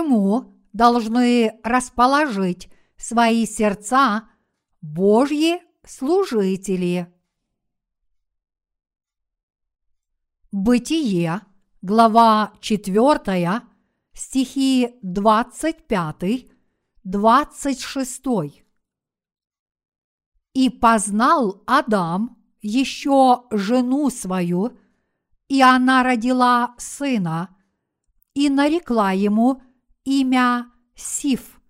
чему должны расположить свои сердца Божьи служители. Бытие, глава 4, стихи 25, 26. И познал Адам еще жену свою, и она родила сына, и нарекла ему имя Сиф,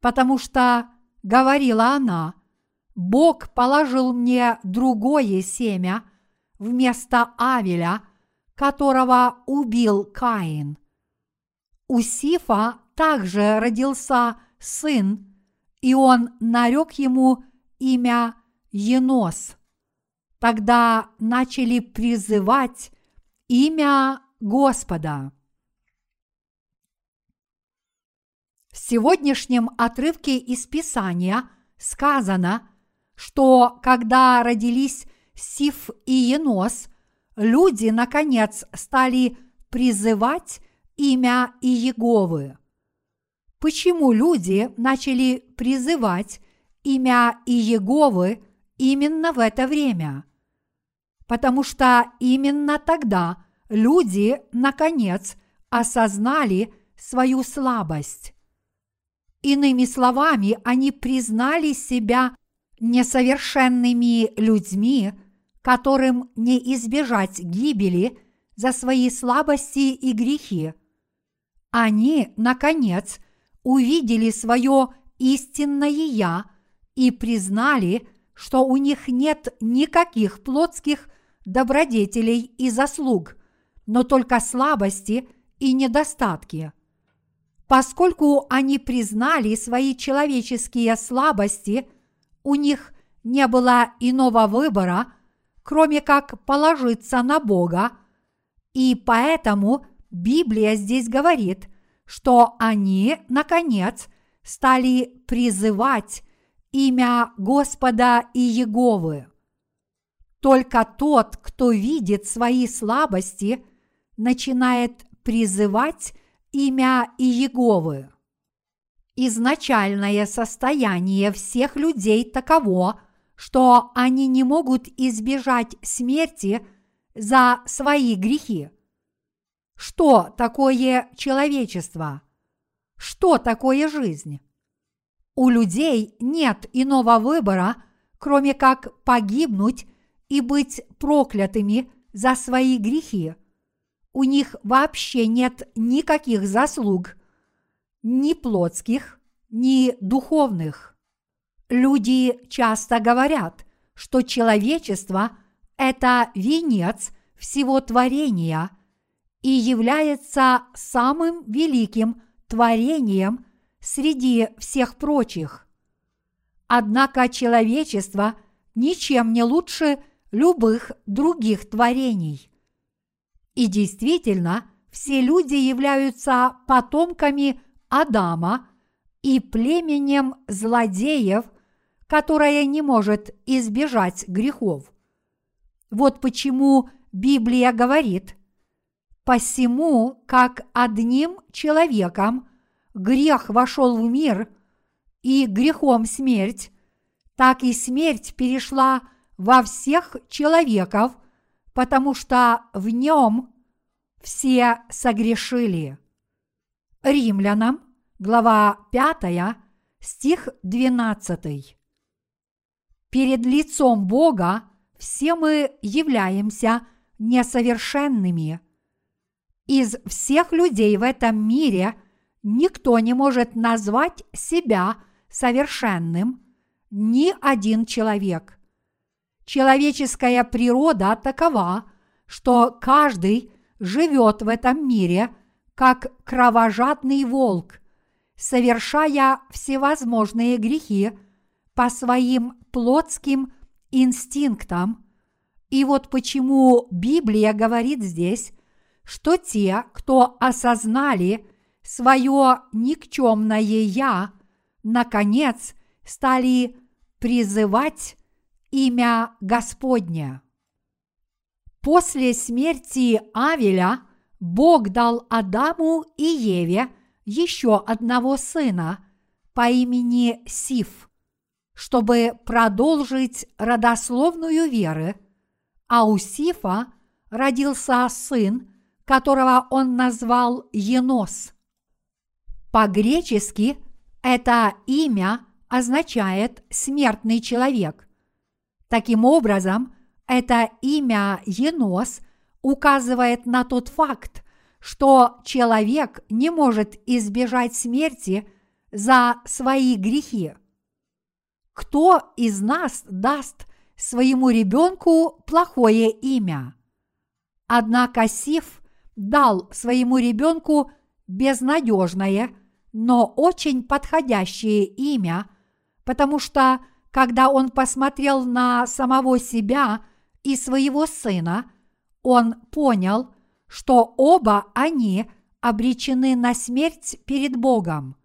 потому что, говорила она, Бог положил мне другое семя вместо Авеля, которого убил Каин. У Сифа также родился сын, и он нарек ему имя Енос. Тогда начали призывать имя Господа. В сегодняшнем отрывке из Писания сказано, что когда родились Сиф и Енос, люди, наконец, стали призывать имя Иеговы. Почему люди начали призывать имя Иеговы именно в это время? Потому что именно тогда люди, наконец, осознали свою слабость. Иными словами, они признали себя несовершенными людьми, которым не избежать гибели за свои слабости и грехи. Они, наконец, увидели свое истинное «Я» и признали, что у них нет никаких плотских добродетелей и заслуг, но только слабости и недостатки. Поскольку они признали свои человеческие слабости, у них не было иного выбора, кроме как положиться на Бога, и поэтому Библия здесь говорит, что они, наконец, стали призывать имя Господа и Еговы. Только тот, кто видит свои слабости, начинает призывать имя Иеговы. Изначальное состояние всех людей таково, что они не могут избежать смерти за свои грехи. Что такое человечество? Что такое жизнь? У людей нет иного выбора, кроме как погибнуть и быть проклятыми за свои грехи. У них вообще нет никаких заслуг, ни плотских, ни духовных. Люди часто говорят, что человечество – это венец всего творения и является самым великим творением среди всех прочих. Однако человечество ничем не лучше любых других творений. И действительно, все люди являются потомками Адама и племенем злодеев, которое не может избежать грехов. Вот почему Библия говорит, «Посему, как одним человеком грех вошел в мир, и грехом смерть, так и смерть перешла во всех человеков, потому что в нем все согрешили». Римлянам, глава 5, стих 12. Перед лицом Бога все мы являемся несовершенными. Из всех людей в этом мире никто не может назвать себя совершенным, ни один человек. Человеческая природа такова, что каждый живет в этом мире – как кровожадный волк, совершая всевозможные грехи по своим плотским инстинктам. И вот почему Библия говорит здесь, что те, кто осознали свое никчемное «я», наконец стали призывать имя Господня. После смерти Авеля – Бог дал Адаму и Еве еще одного сына по имени Сиф, чтобы продолжить родословную веры, а у Сифа родился сын, которого он назвал Енос. По-гречески это имя означает «смертный человек». Таким образом, это имя Енос указывает на тот факт, что человек не может избежать смерти за свои грехи. Кто из нас даст своему ребенку плохое имя? Однако Сиф дал своему ребенку безнадежное – но очень подходящее имя, потому что, когда он посмотрел на самого себя и своего сына, он понял, что оба они обречены на смерть перед Богом.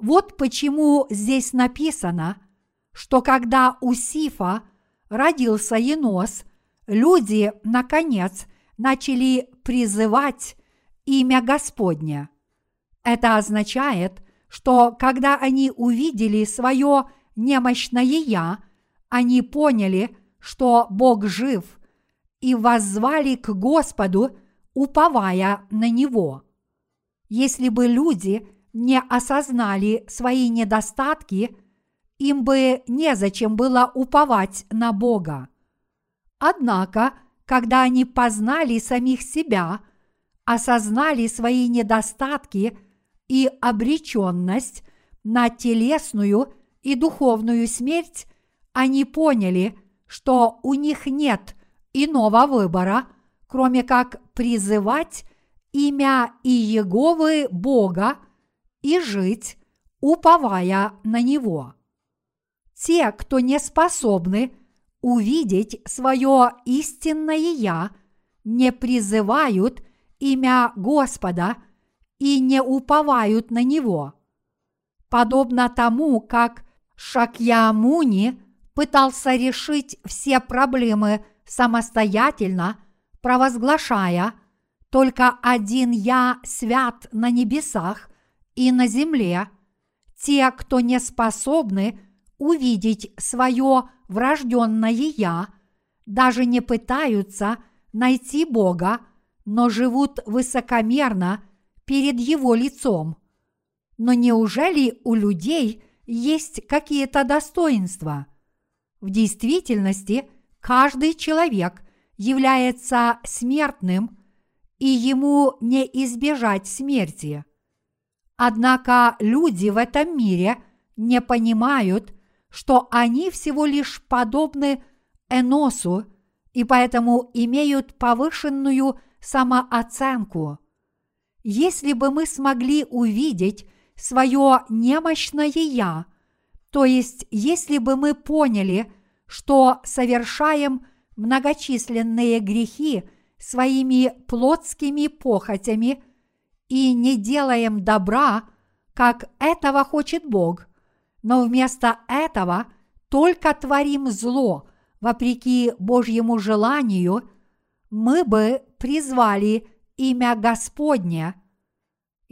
Вот почему здесь написано, что когда у Сифа родился Енос, люди, наконец, начали призывать имя Господне – это означает, что когда они увидели свое немощное «я», они поняли, что Бог жив, и воззвали к Господу, уповая на Него. Если бы люди не осознали свои недостатки, им бы незачем было уповать на Бога. Однако, когда они познали самих себя, осознали свои недостатки – и обреченность на телесную и духовную смерть, они поняли, что у них нет иного выбора, кроме как призывать имя Иеговы Бога и жить, уповая на Него. Те, кто не способны увидеть свое истинное Я, не призывают имя Господа – и не уповают на него. Подобно тому, как Шакьямуни пытался решить все проблемы самостоятельно, провозглашая «Только один Я свят на небесах и на земле», те, кто не способны увидеть свое врожденное Я, даже не пытаются найти Бога, но живут высокомерно – перед его лицом. Но неужели у людей есть какие-то достоинства? В действительности каждый человек является смертным, и ему не избежать смерти. Однако люди в этом мире не понимают, что они всего лишь подобны Эносу и поэтому имеют повышенную самооценку – если бы мы смогли увидеть свое немощное «я», то есть если бы мы поняли, что совершаем многочисленные грехи своими плотскими похотями и не делаем добра, как этого хочет Бог, но вместо этого только творим зло вопреки Божьему желанию, мы бы призвали имя Господне.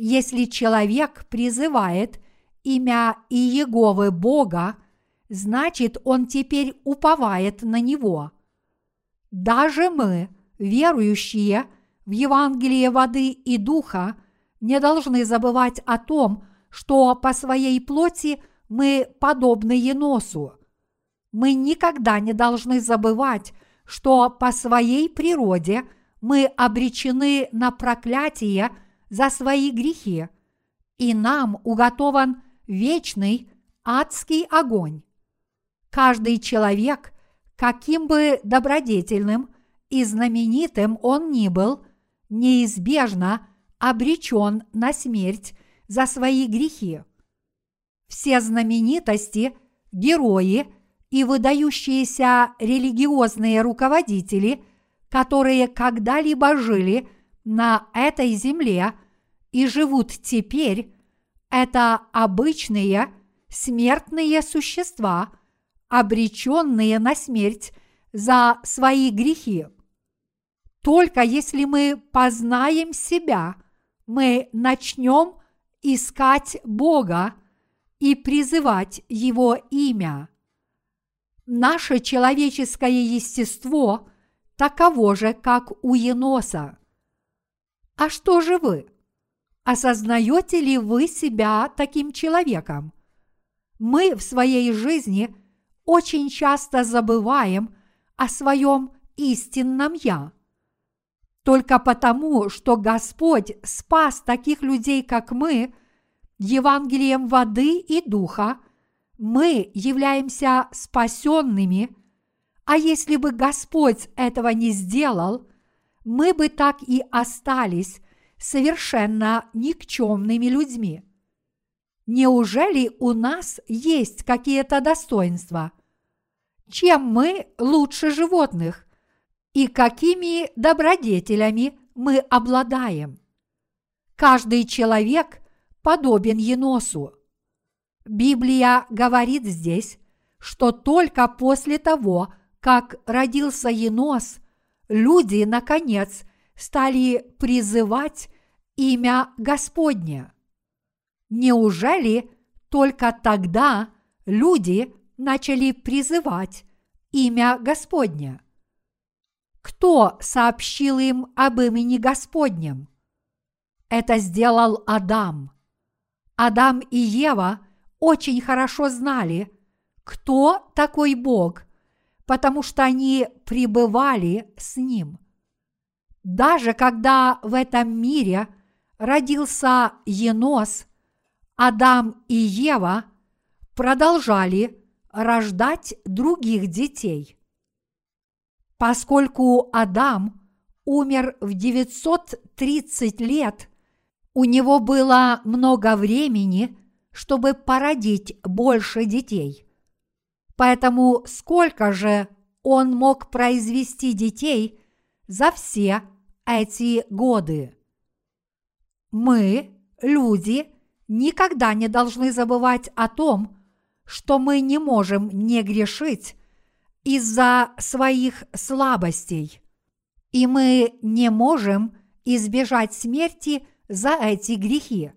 Если человек призывает имя Иеговы Бога, значит он теперь уповает на него. Даже мы, верующие в Евангелие воды и духа, не должны забывать о том, что по своей плоти мы подобны Еносу. Мы никогда не должны забывать, что по своей природе – мы обречены на проклятие за свои грехи, и нам уготован вечный адский огонь. Каждый человек, каким бы добродетельным и знаменитым он ни был, неизбежно обречен на смерть за свои грехи. Все знаменитости, герои и выдающиеся религиозные руководители – которые когда-либо жили на этой земле и живут теперь, это обычные смертные существа, обреченные на смерть за свои грехи. Только если мы познаем себя, мы начнем искать Бога и призывать Его имя. Наше человеческое естество таково же, как у еноса. А что же вы? Осознаете ли вы себя таким человеком? Мы в своей жизни очень часто забываем о своем истинном «я». Только потому, что Господь спас таких людей, как мы, Евангелием воды и духа, мы являемся спасенными, а если бы Господь этого не сделал, мы бы так и остались совершенно никчемными людьми. Неужели у нас есть какие-то достоинства? Чем мы лучше животных? И какими добродетелями мы обладаем? Каждый человек подобен еносу. Библия говорит здесь, что только после того, как родился енос, люди, наконец, стали призывать имя Господне. Неужели только тогда люди начали призывать имя Господне? Кто сообщил им об имени Господнем? Это сделал Адам. Адам и Ева очень хорошо знали, кто такой Бог, потому что они пребывали с Ним. Даже когда в этом мире родился Енос, Адам и Ева продолжали рождать других детей. Поскольку Адам умер в 930 лет, у него было много времени, чтобы породить больше детей. Поэтому сколько же он мог произвести детей за все эти годы? Мы, люди, никогда не должны забывать о том, что мы не можем не грешить из-за своих слабостей, и мы не можем избежать смерти за эти грехи.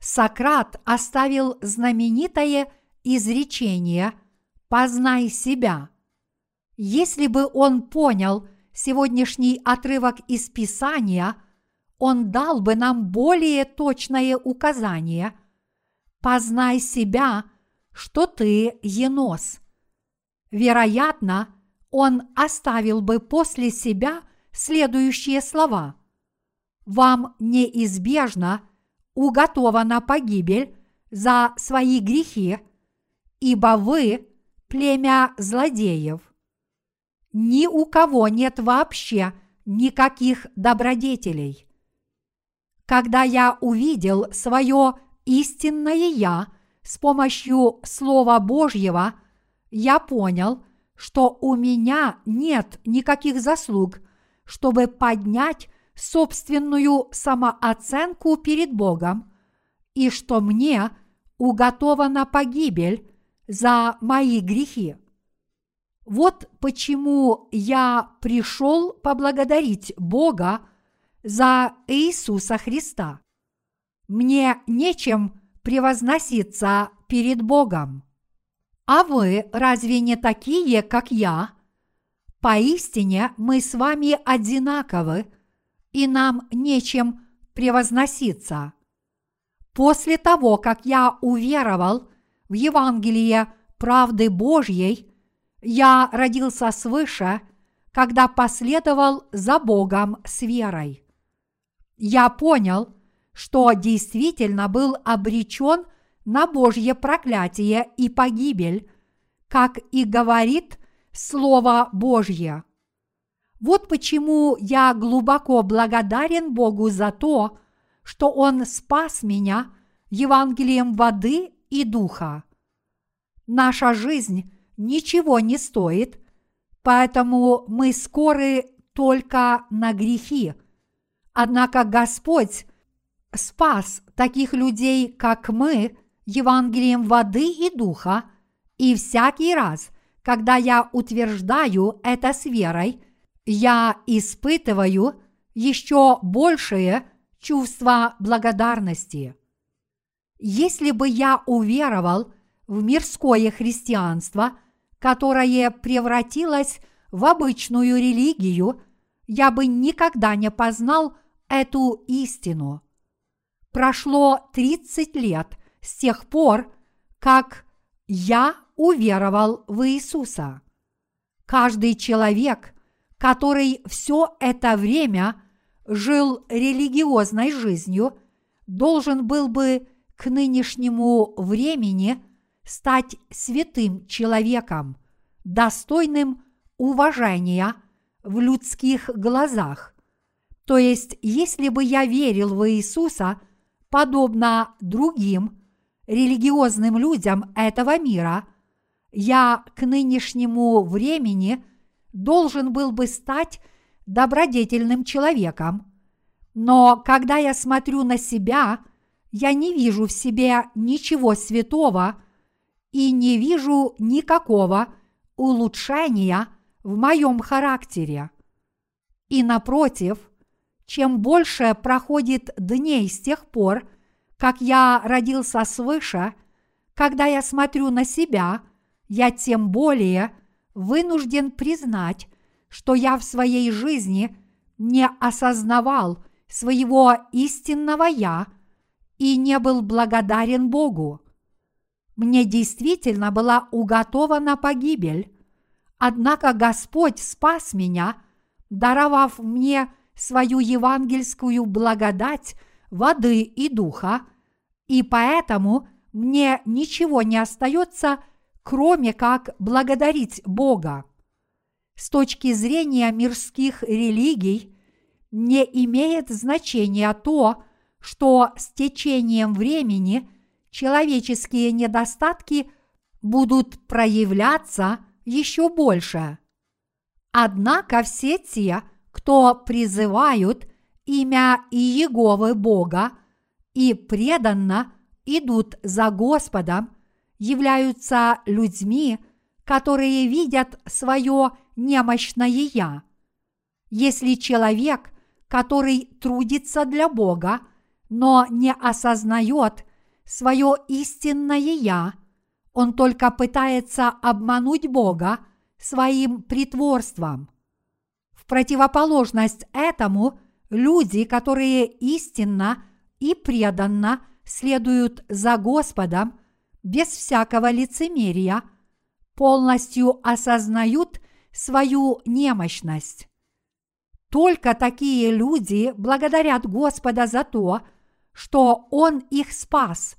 Сократ оставил знаменитое изречение «познай себя». Если бы он понял сегодняшний отрывок из Писания – он дал бы нам более точное указание. Познай себя, что ты енос. Вероятно, он оставил бы после себя следующие слова. Вам неизбежно уготована погибель за свои грехи, ибо вы – племя злодеев. Ни у кого нет вообще никаких добродетелей. Когда я увидел свое истинное «я» с помощью Слова Божьего, я понял, что у меня нет никаких заслуг, чтобы поднять собственную самооценку перед Богом, и что мне уготована погибель за мои грехи. Вот почему я пришел поблагодарить Бога за Иисуса Христа. Мне нечем превозноситься перед Богом. А вы разве не такие, как я? Поистине мы с вами одинаковы, и нам нечем превозноситься. После того, как я уверовал в Евангелие правды Божьей, я родился свыше, когда последовал за Богом с верой я понял, что действительно был обречен на Божье проклятие и погибель, как и говорит Слово Божье. Вот почему я глубоко благодарен Богу за то, что Он спас меня Евангелием воды и духа. Наша жизнь ничего не стоит, поэтому мы скоры только на грехи – Однако Господь спас таких людей, как мы, Евангелием воды и духа, и всякий раз, когда я утверждаю это с верой, я испытываю еще большее чувство благодарности. Если бы я уверовал в мирское христианство, которое превратилось в обычную религию, я бы никогда не познал эту истину. Прошло 30 лет с тех пор, как я уверовал в Иисуса. Каждый человек, который все это время жил религиозной жизнью, должен был бы к нынешнему времени стать святым человеком, достойным уважения в людских глазах. То есть, если бы я верил в Иисуса, подобно другим религиозным людям этого мира, я к нынешнему времени должен был бы стать добродетельным человеком. Но когда я смотрю на себя – я не вижу в себе ничего святого и не вижу никакого улучшения в моем характере. И напротив, чем больше проходит дней с тех пор, как я родился свыше, когда я смотрю на себя, я тем более вынужден признать, что я в своей жизни не осознавал своего истинного «я», и не был благодарен Богу. Мне действительно была уготована погибель, однако Господь спас меня, даровав мне свою евангельскую благодать воды и духа, и поэтому мне ничего не остается, кроме как благодарить Бога. С точки зрения мирских религий не имеет значения то, что с течением времени человеческие недостатки будут проявляться еще больше. Однако все те, кто призывают имя Иеговы Бога и преданно идут за Господом, являются людьми, которые видят свое немощное «я». Если человек, который трудится для Бога, но не осознает свое истинное «я», он только пытается обмануть Бога своим притворством. В противоположность этому люди, которые истинно и преданно следуют за Господом без всякого лицемерия, полностью осознают свою немощность. Только такие люди благодарят Господа за то, что Он их спас,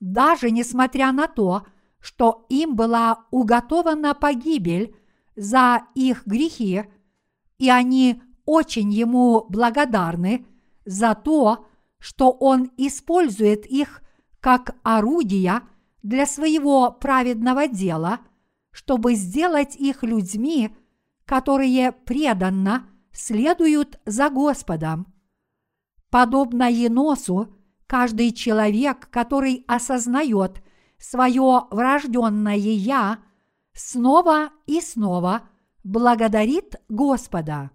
даже несмотря на то, что им была уготована погибель за их грехи, и они очень Ему благодарны за то, что Он использует их как орудия для своего праведного дела, чтобы сделать их людьми, которые преданно следуют за Господом. Подобно Еносу, Каждый человек, который осознает свое врожденное «я», снова и снова благодарит Господа.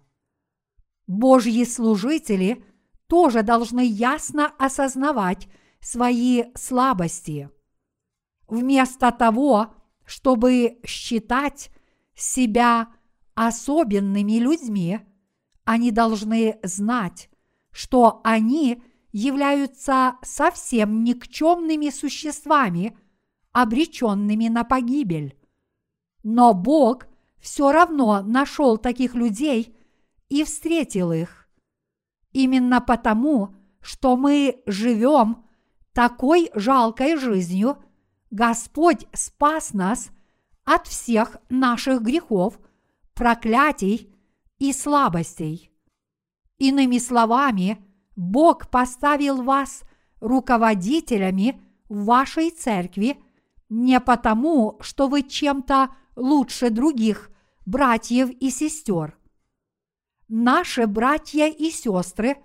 Божьи служители тоже должны ясно осознавать свои слабости. Вместо того, чтобы считать себя особенными людьми, они должны знать, что они являются совсем никчемными существами, обреченными на погибель. Но Бог все равно нашел таких людей и встретил их. Именно потому, что мы живем такой жалкой жизнью, Господь спас нас от всех наших грехов, проклятий и слабостей. Иными словами, Бог поставил вас руководителями вашей церкви не потому, что вы чем-то лучше других братьев и сестер. Наши братья и сестры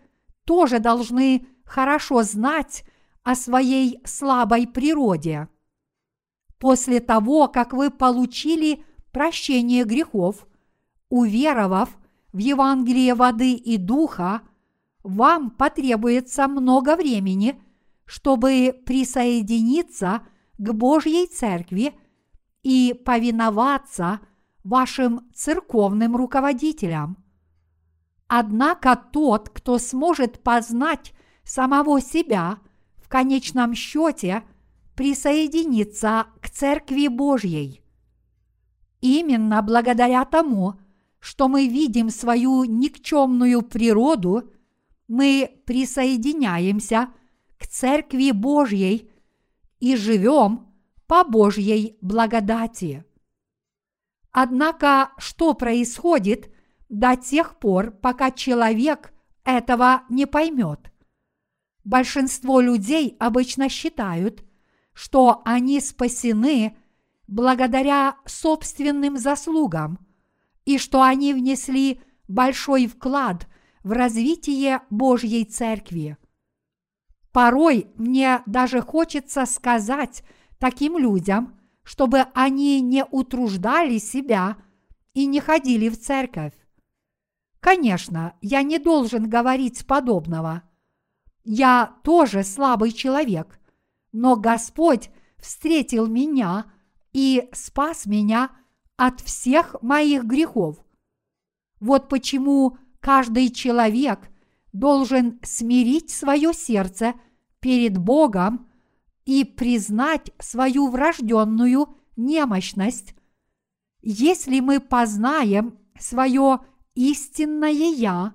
тоже должны хорошо знать о своей слабой природе. После того, как вы получили прощение грехов, уверовав в Евангелие воды и духа – вам потребуется много времени, чтобы присоединиться к Божьей Церкви и повиноваться вашим церковным руководителям. Однако тот, кто сможет познать самого себя, в конечном счете присоединится к Церкви Божьей. Именно благодаря тому, что мы видим свою никчемную природу, мы присоединяемся к Церкви Божьей и живем по Божьей благодати. Однако, что происходит до тех пор, пока человек этого не поймет? Большинство людей обычно считают, что они спасены благодаря собственным заслугам и что они внесли большой вклад в развитие Божьей Церкви. Порой мне даже хочется сказать таким людям, чтобы они не утруждали себя и не ходили в церковь. Конечно, я не должен говорить подобного. Я тоже слабый человек, но Господь встретил меня и спас меня от всех моих грехов. Вот почему каждый человек должен смирить свое сердце – перед Богом и признать свою врожденную немощность, если мы познаем свое истинное Я,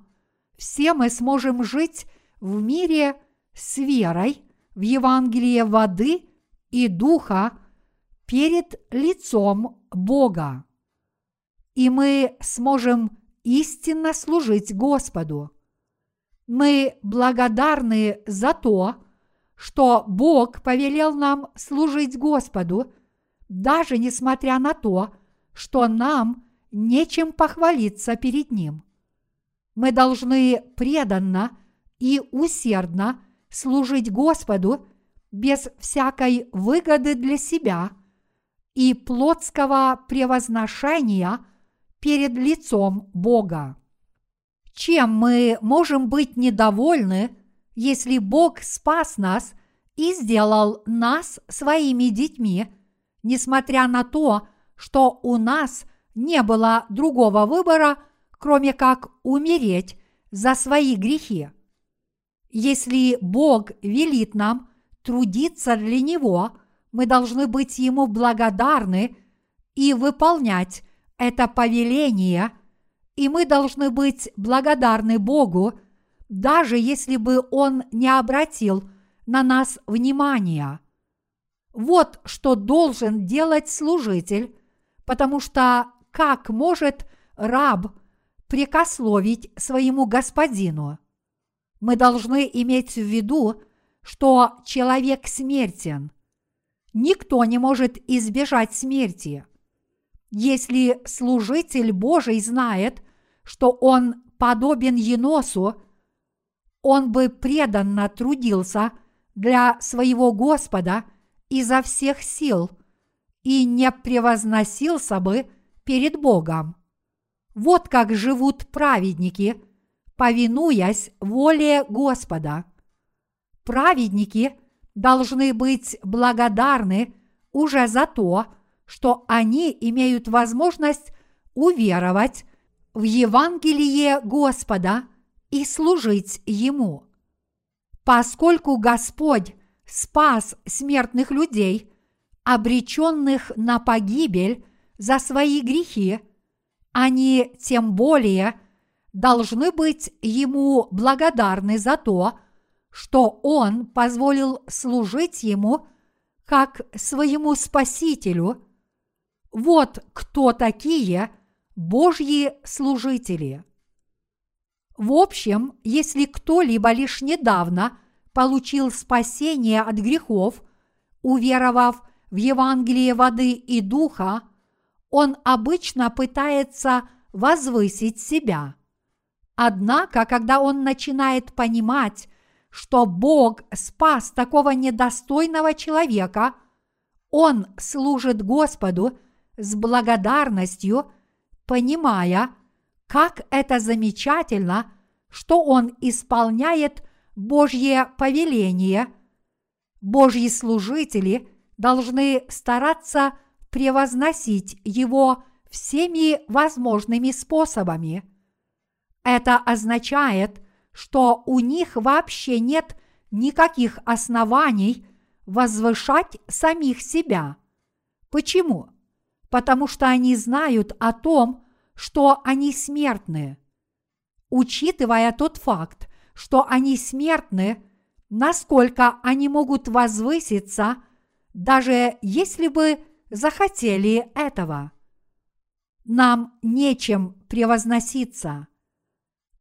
все мы сможем жить в мире с верой в Евангелие воды и духа перед лицом Бога. И мы сможем истинно служить Господу. Мы благодарны за то, что Бог повелел нам служить Господу, даже несмотря на то, что нам нечем похвалиться перед Ним. Мы должны преданно и усердно служить Господу без всякой выгоды для себя и плотского превозношения перед лицом Бога. Чем мы можем быть недовольны – если Бог спас нас и сделал нас своими детьми, несмотря на то, что у нас не было другого выбора, кроме как умереть за свои грехи. Если Бог велит нам трудиться для Него, мы должны быть Ему благодарны и выполнять это повеление, и мы должны быть благодарны Богу – даже если бы он не обратил на нас внимания. Вот что должен делать служитель, потому что как может раб прикословить своему господину? Мы должны иметь в виду, что человек смертен. Никто не может избежать смерти. Если служитель Божий знает, что он подобен еносу, он бы преданно трудился для своего Господа изо всех сил и не превозносился бы перед Богом. Вот как живут праведники, повинуясь воле Господа. Праведники должны быть благодарны уже за то, что они имеют возможность уверовать в Евангелие Господа и служить Ему. Поскольку Господь спас смертных людей, обреченных на погибель за свои грехи, они тем более должны быть Ему благодарны за то, что Он позволил служить Ему как своему Спасителю. Вот кто такие Божьи служители. В общем, если кто-либо лишь недавно получил спасение от грехов, уверовав в Евангелие воды и духа, он обычно пытается возвысить себя. Однако, когда он начинает понимать, что Бог спас такого недостойного человека, он служит Господу с благодарностью, понимая, как это замечательно, что он исполняет Божье повеление, Божьи служители должны стараться превозносить Его всеми возможными способами. Это означает, что у них вообще нет никаких оснований возвышать самих себя. Почему? Потому что они знают о том, что они смертны. Учитывая тот факт, что они смертны, насколько они могут возвыситься, даже если бы захотели этого. Нам нечем превозноситься.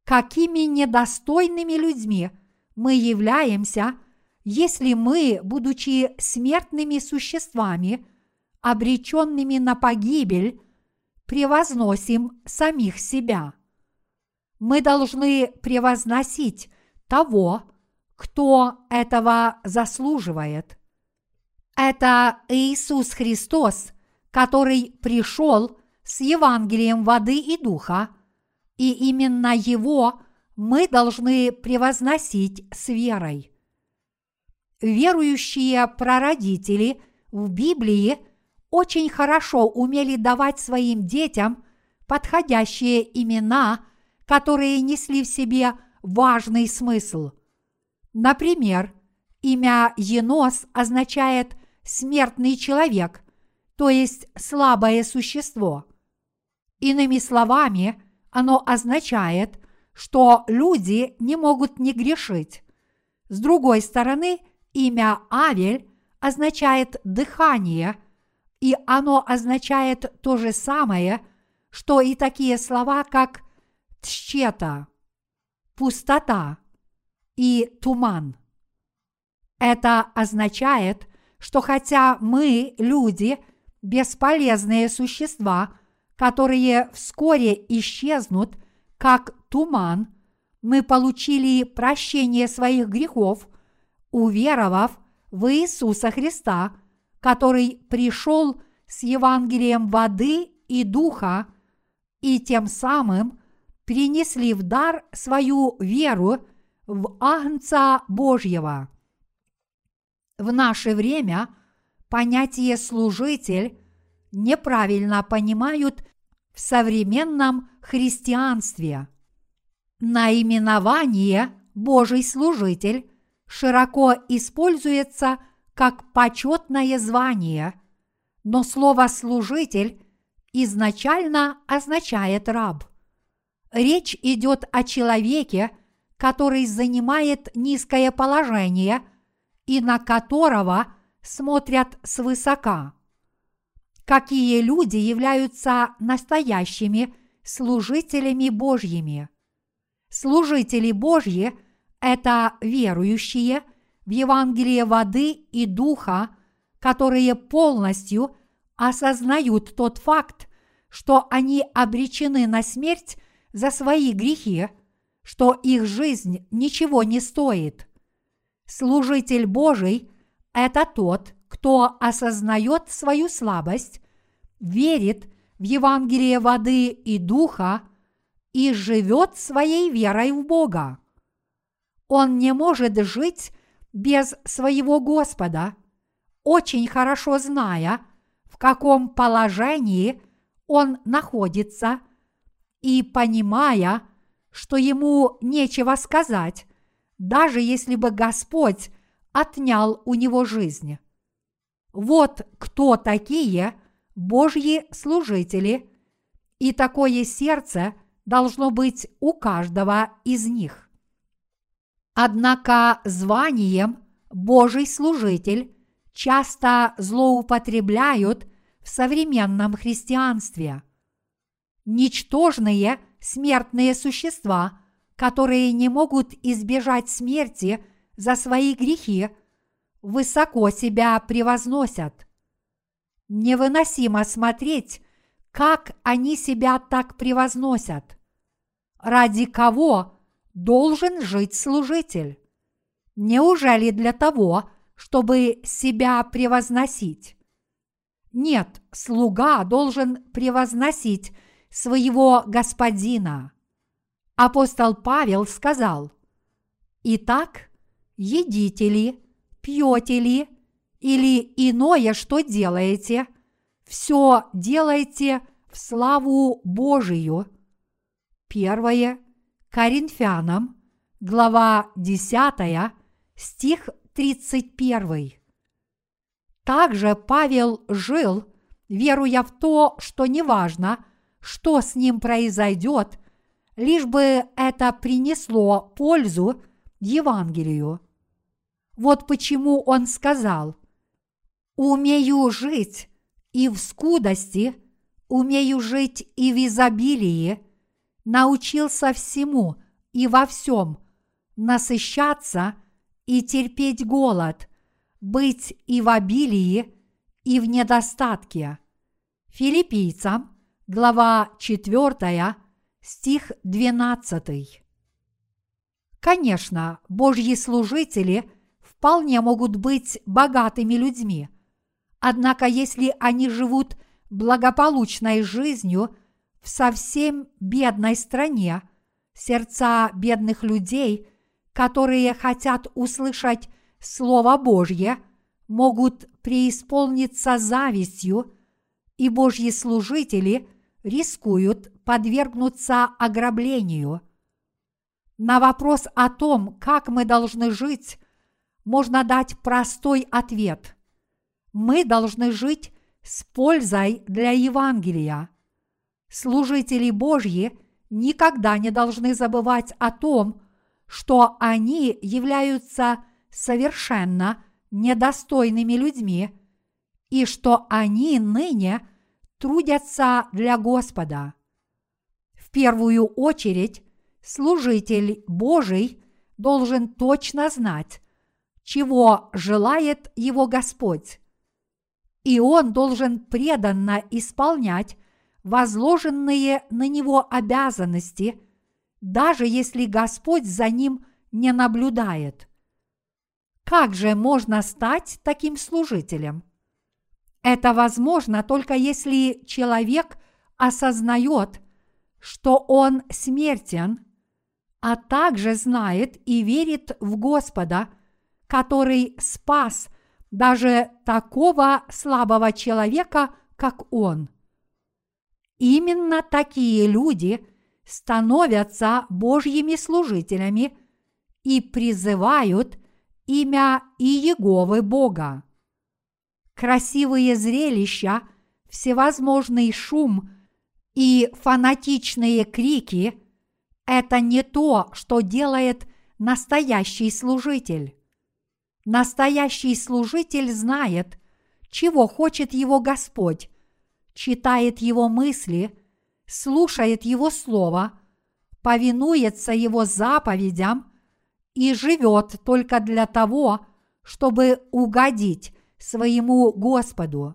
Какими недостойными людьми мы являемся, если мы, будучи смертными существами, обреченными на погибель, превозносим самих себя. Мы должны превозносить того, кто этого заслуживает. Это Иисус Христос, который пришел с Евангелием воды и духа, и именно Его мы должны превозносить с верой. Верующие прародители в Библии – очень хорошо умели давать своим детям подходящие имена, которые несли в себе важный смысл. Например, имя Енос означает «смертный человек», то есть слабое существо. Иными словами, оно означает, что люди не могут не грешить. С другой стороны, имя Авель означает «дыхание», и оно означает то же самое, что и такие слова, как тщета, пустота и туман. Это означает, что хотя мы, люди, бесполезные существа, которые вскоре исчезнут, как туман, мы получили прощение своих грехов, уверовав в Иисуса Христа – который пришел с Евангелием воды и духа, и тем самым принесли в дар свою веру в Агнца Божьего. В наше время понятие «служитель» неправильно понимают в современном христианстве. Наименование «Божий служитель» широко используется – как почетное звание, но слово «служитель» изначально означает раб. Речь идет о человеке, который занимает низкое положение и на которого смотрят свысока. Какие люди являются настоящими служителями Божьими? Служители Божьи – это верующие – в Евангелие воды и духа, которые полностью осознают тот факт, что они обречены на смерть за свои грехи, что их жизнь ничего не стоит. Служитель Божий – это тот, кто осознает свою слабость, верит в Евангелие воды и духа и живет своей верой в Бога. Он не может жить без своего Господа, очень хорошо зная, в каком положении он находится, и понимая, что ему нечего сказать, даже если бы Господь отнял у него жизнь. Вот кто такие Божьи служители, и такое сердце должно быть у каждого из них. Однако званием Божий служитель часто злоупотребляют в современном христианстве. Ничтожные смертные существа, которые не могут избежать смерти за свои грехи, высоко себя превозносят. Невыносимо смотреть, как они себя так превозносят. Ради кого должен жить служитель? Неужели для того, чтобы себя превозносить? Нет, слуга должен превозносить своего господина. Апостол Павел сказал, «Итак, едите ли, пьете ли или иное, что делаете, все делайте в славу Божию. Первое Коринфянам, глава 10, стих 31. Также Павел жил, веруя в то, что неважно, что с ним произойдет, лишь бы это принесло пользу Евангелию. Вот почему он сказал, «Умею жить и в скудости, умею жить и в изобилии, научился всему и во всем, насыщаться и терпеть голод, быть и в обилии, и в недостатке». Филиппийцам, глава 4, стих 12. Конечно, Божьи служители вполне могут быть богатыми людьми. Однако, если они живут благополучной жизнью в совсем бедной стране, сердца бедных людей, которые хотят услышать Слово Божье, могут преисполниться завистью, и Божьи служители рискуют подвергнуться ограблению – на вопрос о том, как мы должны жить, можно дать простой ответ. Мы должны жить с пользой для Евангелия. Служители Божьи никогда не должны забывать о том, что они являются совершенно недостойными людьми и что они ныне трудятся для Господа. В первую очередь служитель Божий должен точно знать, чего желает его Господь. И он должен преданно исполнять возложенные на него обязанности, даже если Господь за ним не наблюдает. Как же можно стать таким служителем? Это возможно только если человек осознает, что он смертен – а также знает и верит в Господа, который спас даже такого слабого человека, как он. Именно такие люди становятся Божьими служителями и призывают имя Иеговы Бога. Красивые зрелища, всевозможный шум и фанатичные крики – это не то, что делает настоящий служитель. Настоящий служитель знает, чего хочет его Господь, читает его мысли, слушает его слово, повинуется его заповедям и живет только для того, чтобы угодить своему Господу.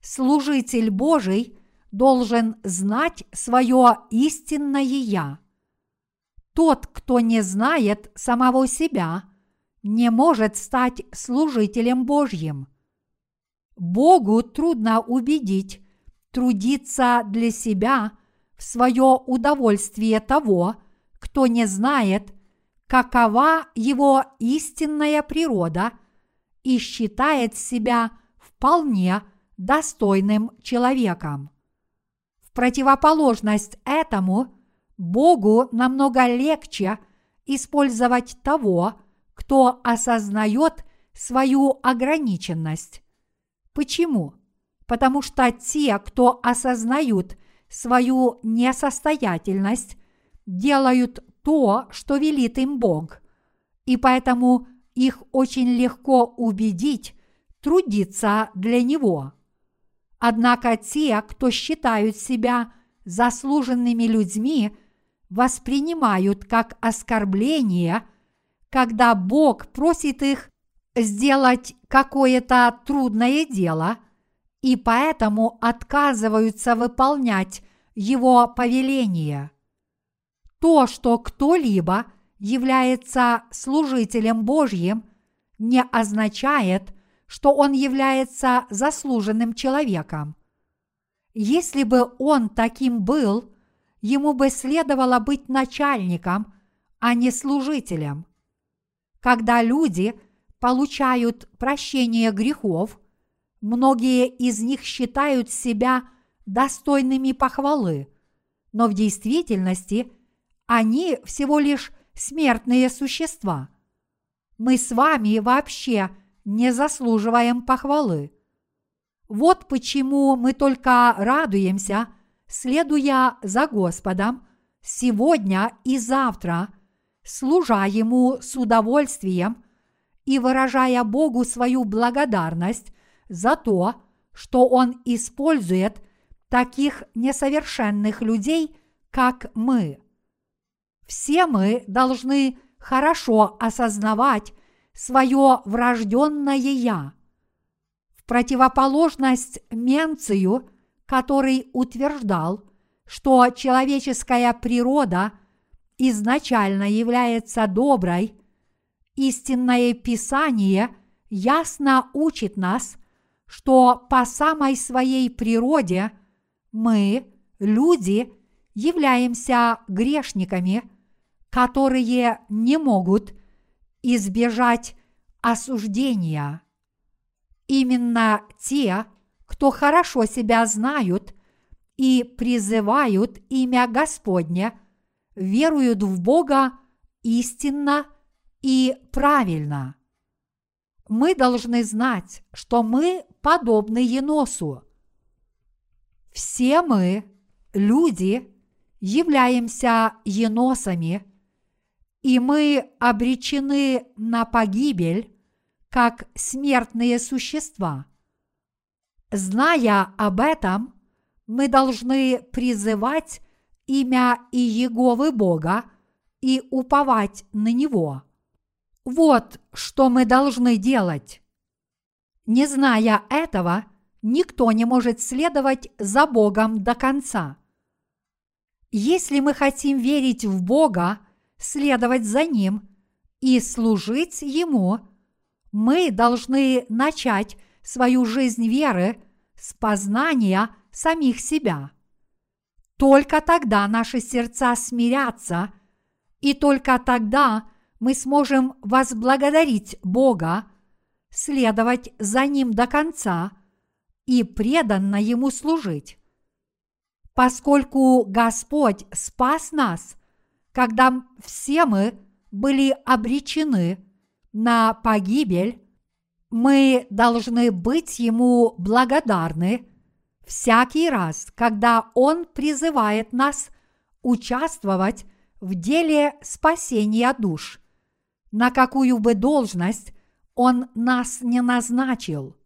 Служитель Божий должен знать свое истинное «Я». Тот, кто не знает самого себя, не может стать служителем Божьим. Богу трудно убедить трудиться для себя в свое удовольствие того, кто не знает, какова его истинная природа и считает себя вполне достойным человеком. В противоположность этому Богу намного легче использовать того, кто осознает свою ограниченность. Почему? Потому что те, кто осознают свою несостоятельность, делают то, что велит им Бог, и поэтому их очень легко убедить трудиться для Него. Однако те, кто считают себя заслуженными людьми – воспринимают как оскорбление, когда Бог просит их сделать какое-то трудное дело, и поэтому отказываются выполнять его повеление. То, что кто-либо является служителем Божьим, не означает, что он является заслуженным человеком. Если бы он таким был – ему бы следовало быть начальником, а не служителем. Когда люди получают прощение грехов, многие из них считают себя достойными похвалы, но в действительности они всего лишь смертные существа. Мы с вами вообще не заслуживаем похвалы. Вот почему мы только радуемся, следуя за Господом сегодня и завтра, служа Ему с удовольствием и выражая Богу свою благодарность за то, что Он использует таких несовершенных людей, как мы. Все мы должны хорошо осознавать свое врожденное «я», противоположность Менцию, который утверждал, что человеческая природа изначально является доброй, истинное Писание ясно учит нас, что по самой своей природе мы, люди, являемся грешниками, которые не могут избежать осуждения. Именно те, кто хорошо себя знают и призывают имя Господне, веруют в Бога истинно и правильно. Мы должны знать, что мы подобны Еносу. Все мы, люди, являемся еносами, и мы обречены на погибель как смертные существа. Зная об этом, мы должны призывать имя Иеговы Бога и уповать на Него. Вот что мы должны делать. Не зная этого, никто не может следовать за Богом до конца. Если мы хотим верить в Бога, следовать за Ним и служить Ему – мы должны начать свою жизнь веры с познания самих себя. Только тогда наши сердца смирятся, и только тогда мы сможем возблагодарить Бога, следовать за Ним до конца и преданно Ему служить. Поскольку Господь спас нас, когда все мы были обречены – на погибель, мы должны быть Ему благодарны всякий раз, когда Он призывает нас участвовать в деле спасения душ, на какую бы должность Он нас не назначил.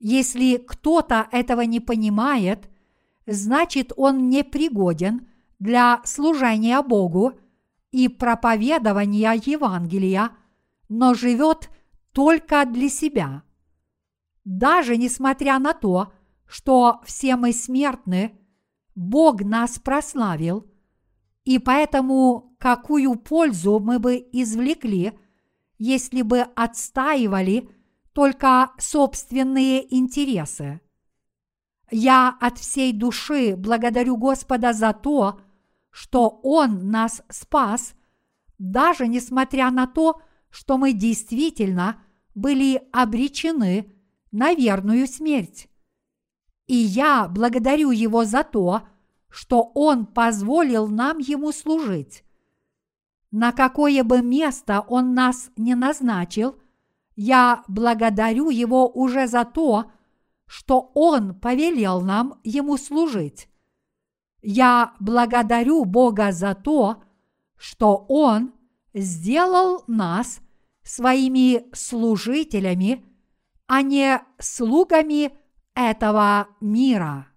Если кто-то этого не понимает, значит он не пригоден для служения Богу и проповедования Евангелия – но живет только для себя. Даже несмотря на то, что все мы смертны, Бог нас прославил, и поэтому какую пользу мы бы извлекли, если бы отстаивали только собственные интересы. Я от всей души благодарю Господа за то, что Он нас спас, даже несмотря на то, что мы действительно были обречены на верную смерть. И я благодарю Его за то, что Он позволил нам Ему служить. На какое бы место Он нас не назначил, я благодарю Его уже за то, что Он повелел нам Ему служить. Я благодарю Бога за то, что Он сделал нас своими служителями, а не слугами этого мира.